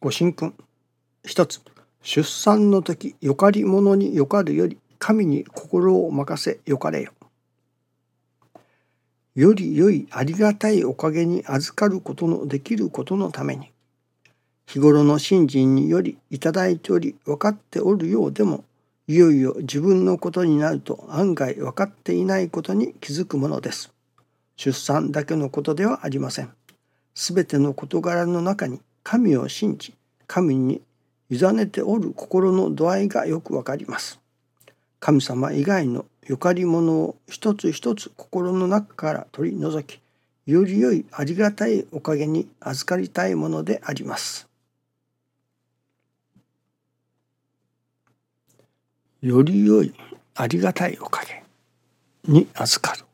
ご神君一つ出産の時よかり者によかるより神に心を任せよかれよ。より良いありがたいおかげに預かることのできることのために日頃の信心によりいただいており分かっておるようでもいよいよ自分のことになると案外分かっていないことに気づくものです。出産だけのことではありません。すべての事柄の中に神を信じ、神に委ねておる心の度合いがよくわかります。神様以外のゆかりものを一つ一つ心の中から取り除き、より良いありがたいおかげに預かりたいものであります。より良いありがたいおかげに預かる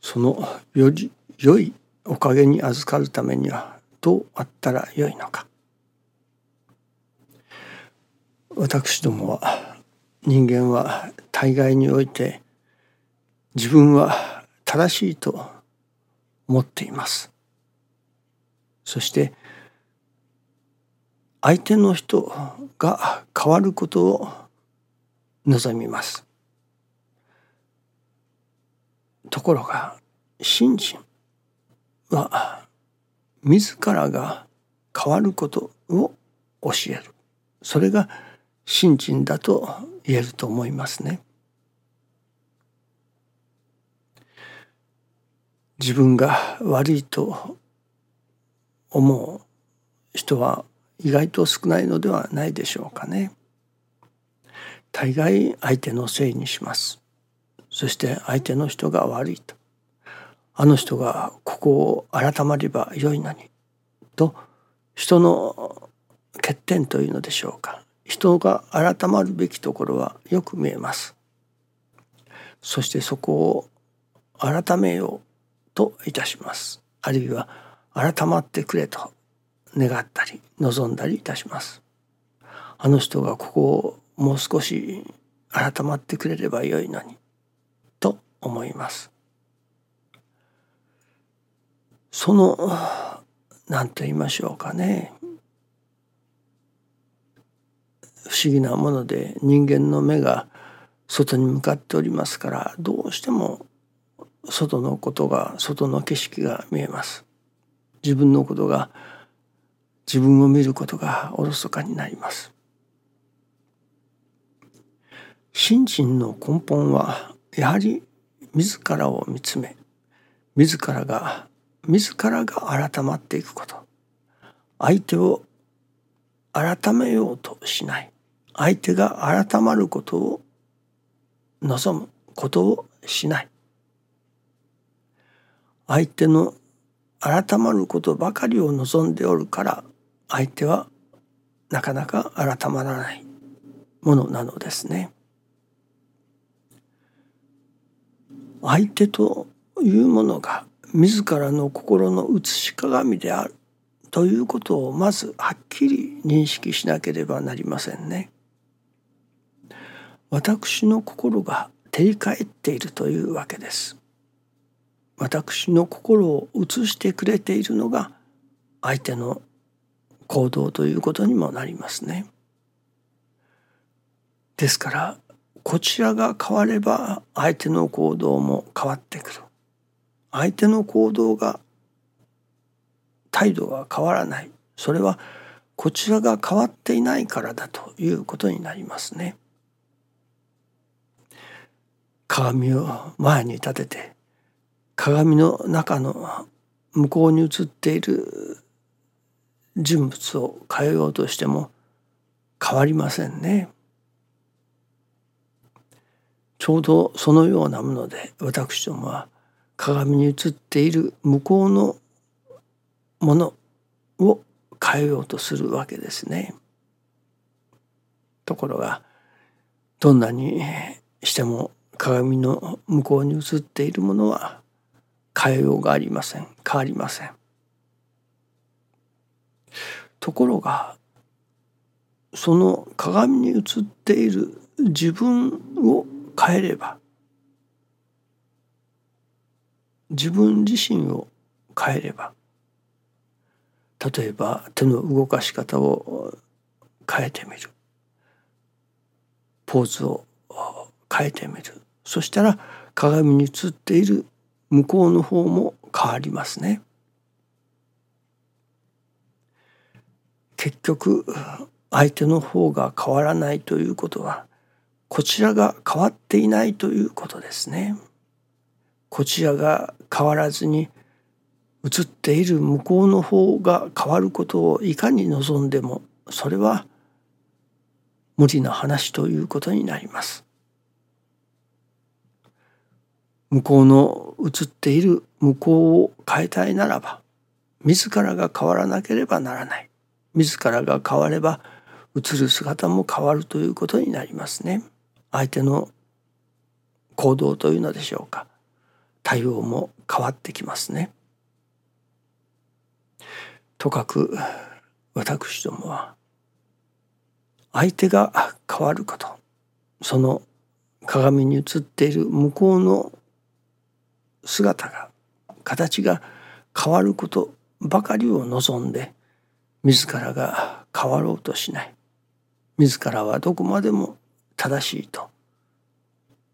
そのより良いおかげに預かるためにはどうあったらよいのか私どもは人間は大概において自分は正しいと思っていますそして相手の人が変わることを望みます。ところが信心は自らが変わることを教えるそれが信心だと言えると思いますね。自分が悪いと思う人は意外と少ないのではないでしょうかね。大概相手のせいにします。そして相手の人が悪いと。あの人がここを改まればよいのに。と人の欠点というのでしょうか。人が改まるべきところはよく見えます。そしてそこを改めようといたします。あるいは改まってくれと願ったり望んだりいたします。あの人がここをもう少し改まってくれればよいのにと思います。その何と言いましょうかね不思議なもので人間の目が外に向かっておりますからどうしても外のことが外の景色が見えます。自分のことが自分を見ることがおろそかになります。信心の根本はやはり自らを見つめ自らが自らが改まっていくこと。相手を改めようとしない。相手が改まることを望むことをしない。相手の改まることばかりを望んでおるから相手はなかなか改まらないものなのですね。相手というものが自らの心の写し鏡であるということをまずはっきり認識しなければなりませんね。私の心が照り返っているというわけです。私の心を映してくれているのが相手の行動ということにもなりますね。ですからこちらが変われば相手の行動も変わってくる。相手の行動が態度が変わらないそれはこちらが変わっていないからだということになりますね。鏡を前に立てて鏡の中の向こうに映っている人物を変えようとしても変わりませんね。ちょうどそのようなもので私どもは鏡に映っている向こうのものを変えようとするわけですね。ところがどんなにしても鏡の向こうに映っているものは変えようがありません変わりません。ところがその鏡に映っている自分を変えれば自分自身を変えれば例えば手の動かし方を変えてみるポーズを変えてみるそしたら鏡に映っている向こうの方も変わりますね。結局相手の方が変わらないということはこちらが変わっていないということですね。こちらが変わらずに映っている向こうの方が変わることをいかに望んでもそれは無理な話ということになります。向こうの映っている向こうを変えたいならば自らが変わらなければならない自らが変われば映る姿も変わるということになりますね。相手の行動というのでしょうか対応も変わってきますね。とかく私どもは相手が変わることその鏡に映っている向こうの姿が形が変わることばかりを望んで自らが変わろうとしない自らはどこまでも正しいと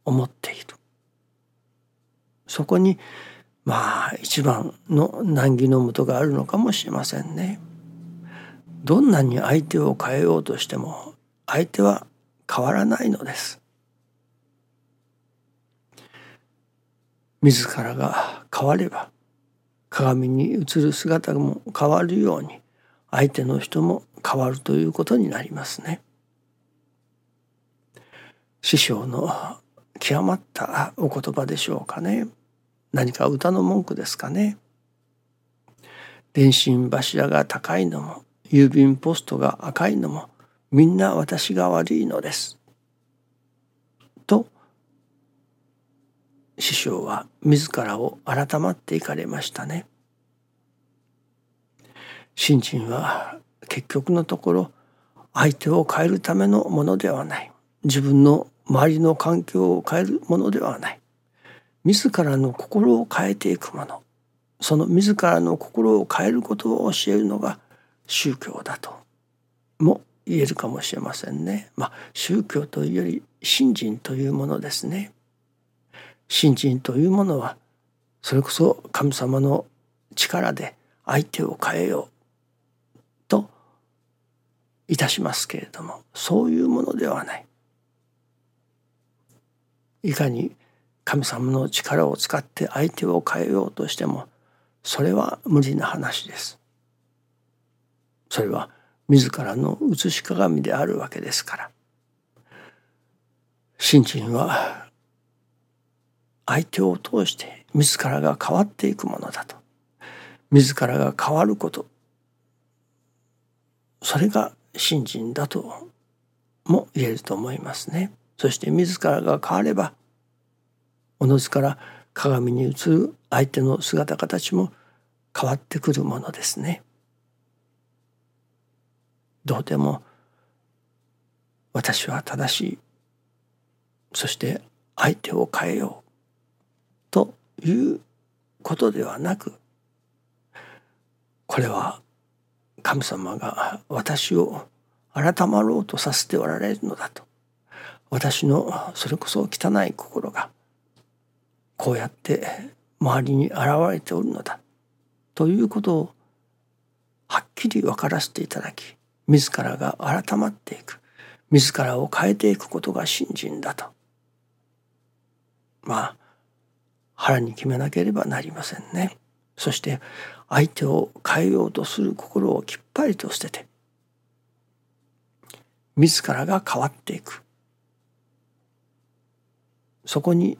思っているそこにまあ一番の難儀のもとがあるのかもしれませんね。どんなに相手を変えようとしても相手は変わらないのです。自らが変われば鏡に映る姿も変わるように相手の人も変わるということになりますね。師匠の極まったお言葉でしょうかね。何か歌の文句ですかね。電信柱が高いのも郵便ポストが赤いのもみんな私が悪いのです。と師匠は自らを改まっていかれましたね。信心は結局のところ相手を変えるためのものではない自分の周りの環境を変えるものではない自らの心を変えていくものその自らの心を変えることを教えるのが宗教だとも言えるかもしれませんね。まあ宗教というより信心というものですね。信心というものはそれこそ神様の力で相手を変えようといたしますけれどもそういうものではない。いかに神様の力を使って相手を変えようとしてもそれは無理な話です。それは自らの写し鏡であるわけですから。信心は相手を通して自らが変わっていくものだと。自らが変わることそれが信心だとも言えると思いますね。そして自らが変わればおのずから鏡に映る相手の姿形も変わってくるものですね。どうでも私は正しいそして相手を変えようということではなくこれは神様が私を改まろうとさせておられるのだと私のそれこそ汚い心がこうやって周りに現れておるのだということをはっきり分からせていただき自らが改まっていく自らを変えていくことが信心だとまあ腹に決めなければなりませんね。そして相手を変えようとする心をきっぱりと捨てて自らが変わっていくそこに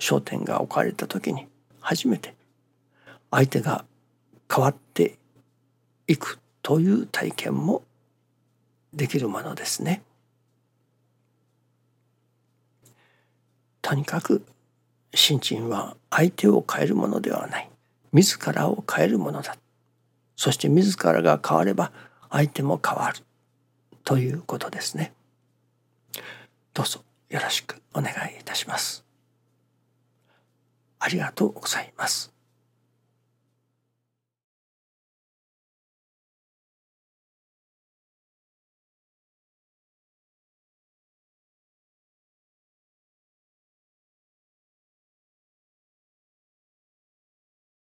焦点が置かれた時に初めて相手が変わっていくという体験もできるものですね。とにかく信心は相手を変えるものではない自らを変えるものだそして自らが変われば相手も変わるということですね。どうぞよろしくお願いいたします。ありがとうございます。